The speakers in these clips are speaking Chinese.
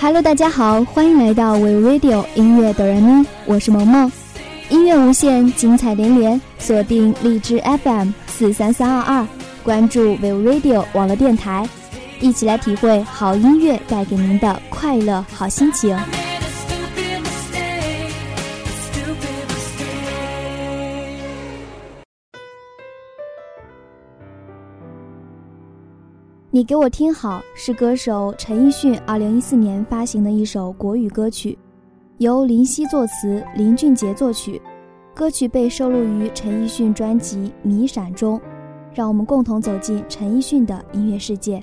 Hello，大家好，欢迎来到 We Radio 音乐哆来咪，我是萌萌。音乐无限，精彩连连，锁定荔枝 FM 四三三二二，关注 We Radio 网络电台，一起来体会好音乐带给您的快乐好心情。你给我听好是歌手陈奕迅二零一四年发行的一首国语歌曲，由林夕作词，林俊杰作曲。歌曲被收录于陈奕迅专辑《迷闪》中。让我们共同走进陈奕迅的音乐世界。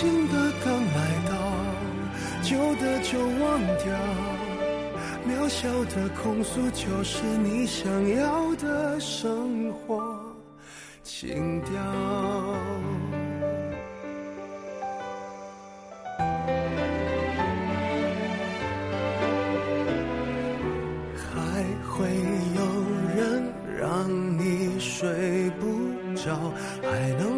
新的刚来到，旧的就忘掉。渺小的控诉就是你想要的生活情调。还会有人让你睡不着，还能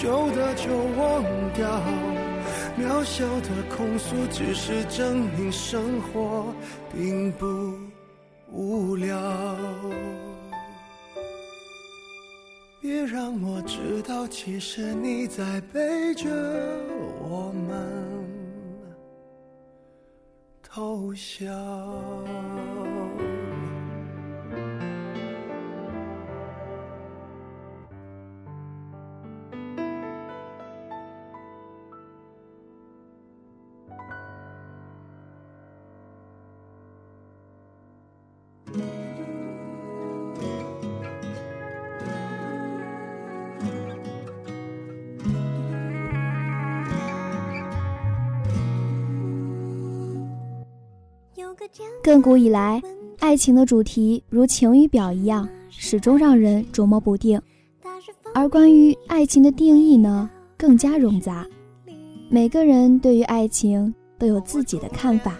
旧的就忘掉。渺小的控诉，只是证明生活并不无聊。别让我知道，其实你在背着我们偷笑。亘古以来，爱情的主题如晴雨表一样，始终让人琢磨不定。而关于爱情的定义呢，更加冗杂。每个人对于爱情都有自己的看法。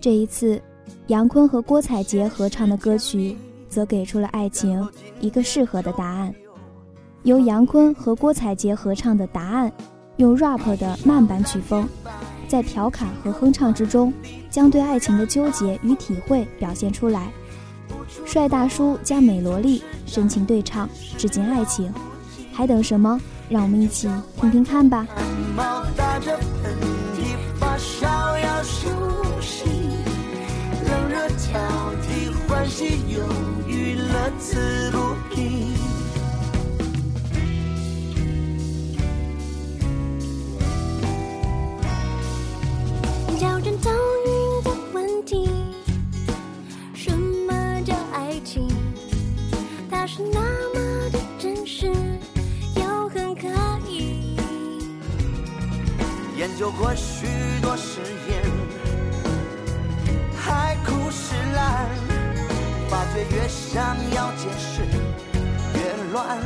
这一次，杨坤和郭采洁合唱的歌曲，则给出了爱情一个适合的答案。由杨坤和郭采洁合唱的《答案》，用 rap 的慢版曲风。在调侃和哼唱之中，将对爱情的纠结与体会表现出来。帅大叔加美萝莉深情对唱，致敬爱情，还等什么？让我们一起听听看吧。有过许多誓言，海枯石烂，发觉越想要解释越乱。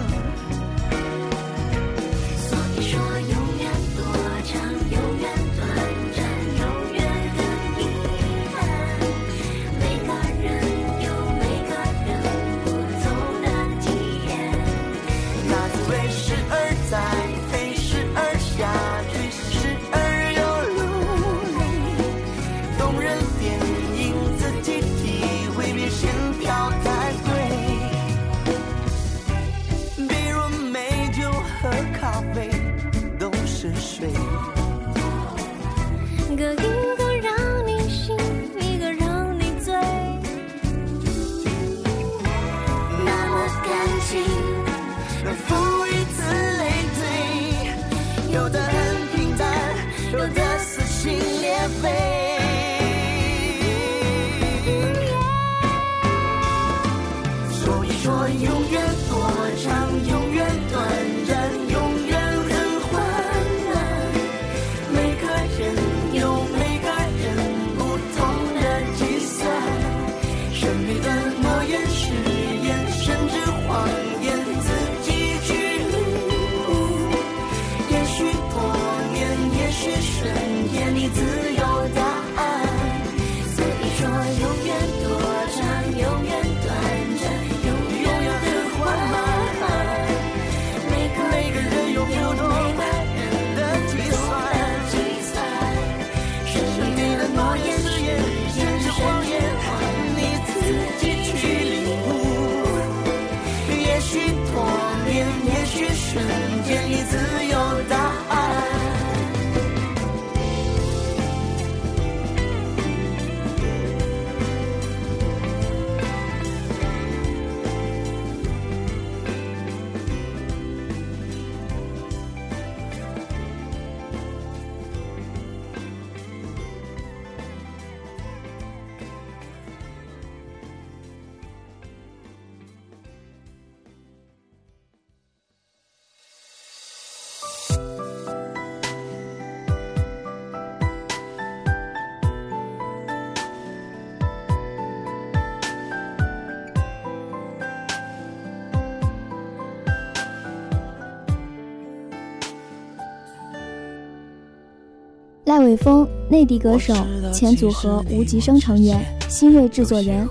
赖伟峰，内地歌手，前组合无极生成员，新锐制作人。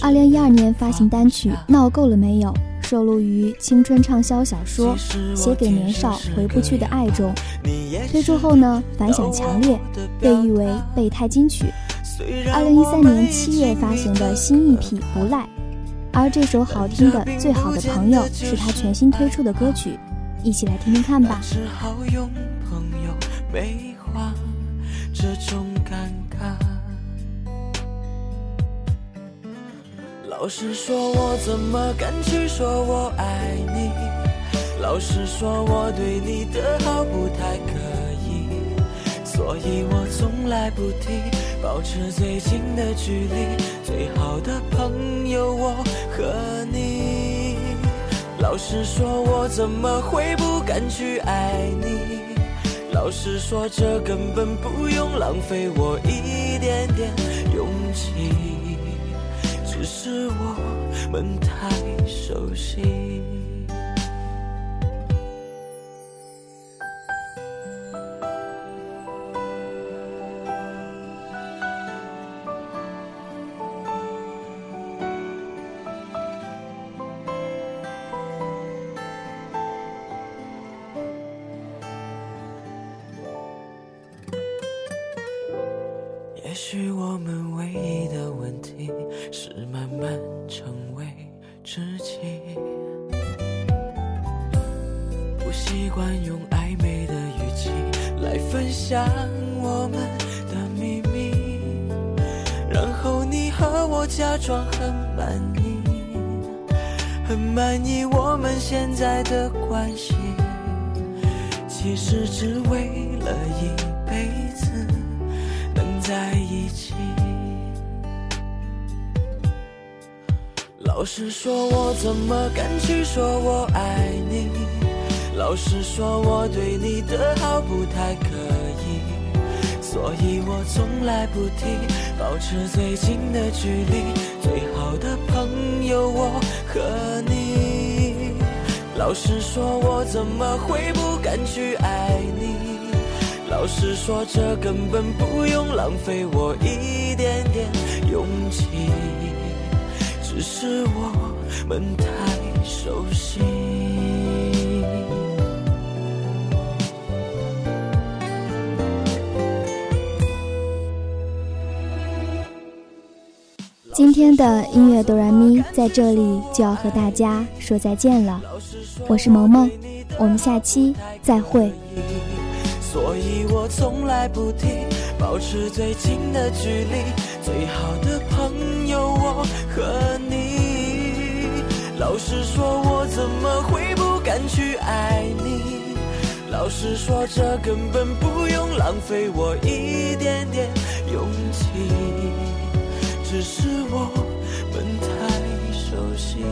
二零一二年发行单曲《闹够了没有》，收录于青春畅销小说《写给年少回不去的爱》中。推出后呢，反响强烈，被誉为备胎金曲。二零一三年七月发行的新 EP《不赖》，而这首好听的《最好的朋友》是他全新推出的歌曲，一起来听听看吧。这种尴尬老实说我怎么敢去说我爱你？老实说我对你的好不太可以所以我从来不提保持最近的距离最好的朋友我和你？老实说我怎么会不敢去爱你？老实说，这根本不用浪费我一点点勇气，只是我们太熟悉。也许我们唯一的问题是慢慢成为知己，不习惯用暧昧的语气来分享我们的秘密，然后你和我假装很满意，很满意我们现在的关系，其实只为了一老实说，我怎么敢去说我爱你？老实说，我对你的好不太可以，所以我从来不提，保持最近的距离。最好的朋友，我和你。老实说，我怎么会不敢去爱你？老实说，这根本不用浪费我一点点勇气，只是我们太熟悉。今天的音乐哆来咪在这里就要和大家说再见了，我是萌萌，我们下期再会。所以我从来不提，保持最近的距离。最好的朋和你老实说我怎么会不敢去爱你？老实说这根本不用浪费我一点点勇气只是我们太熟悉。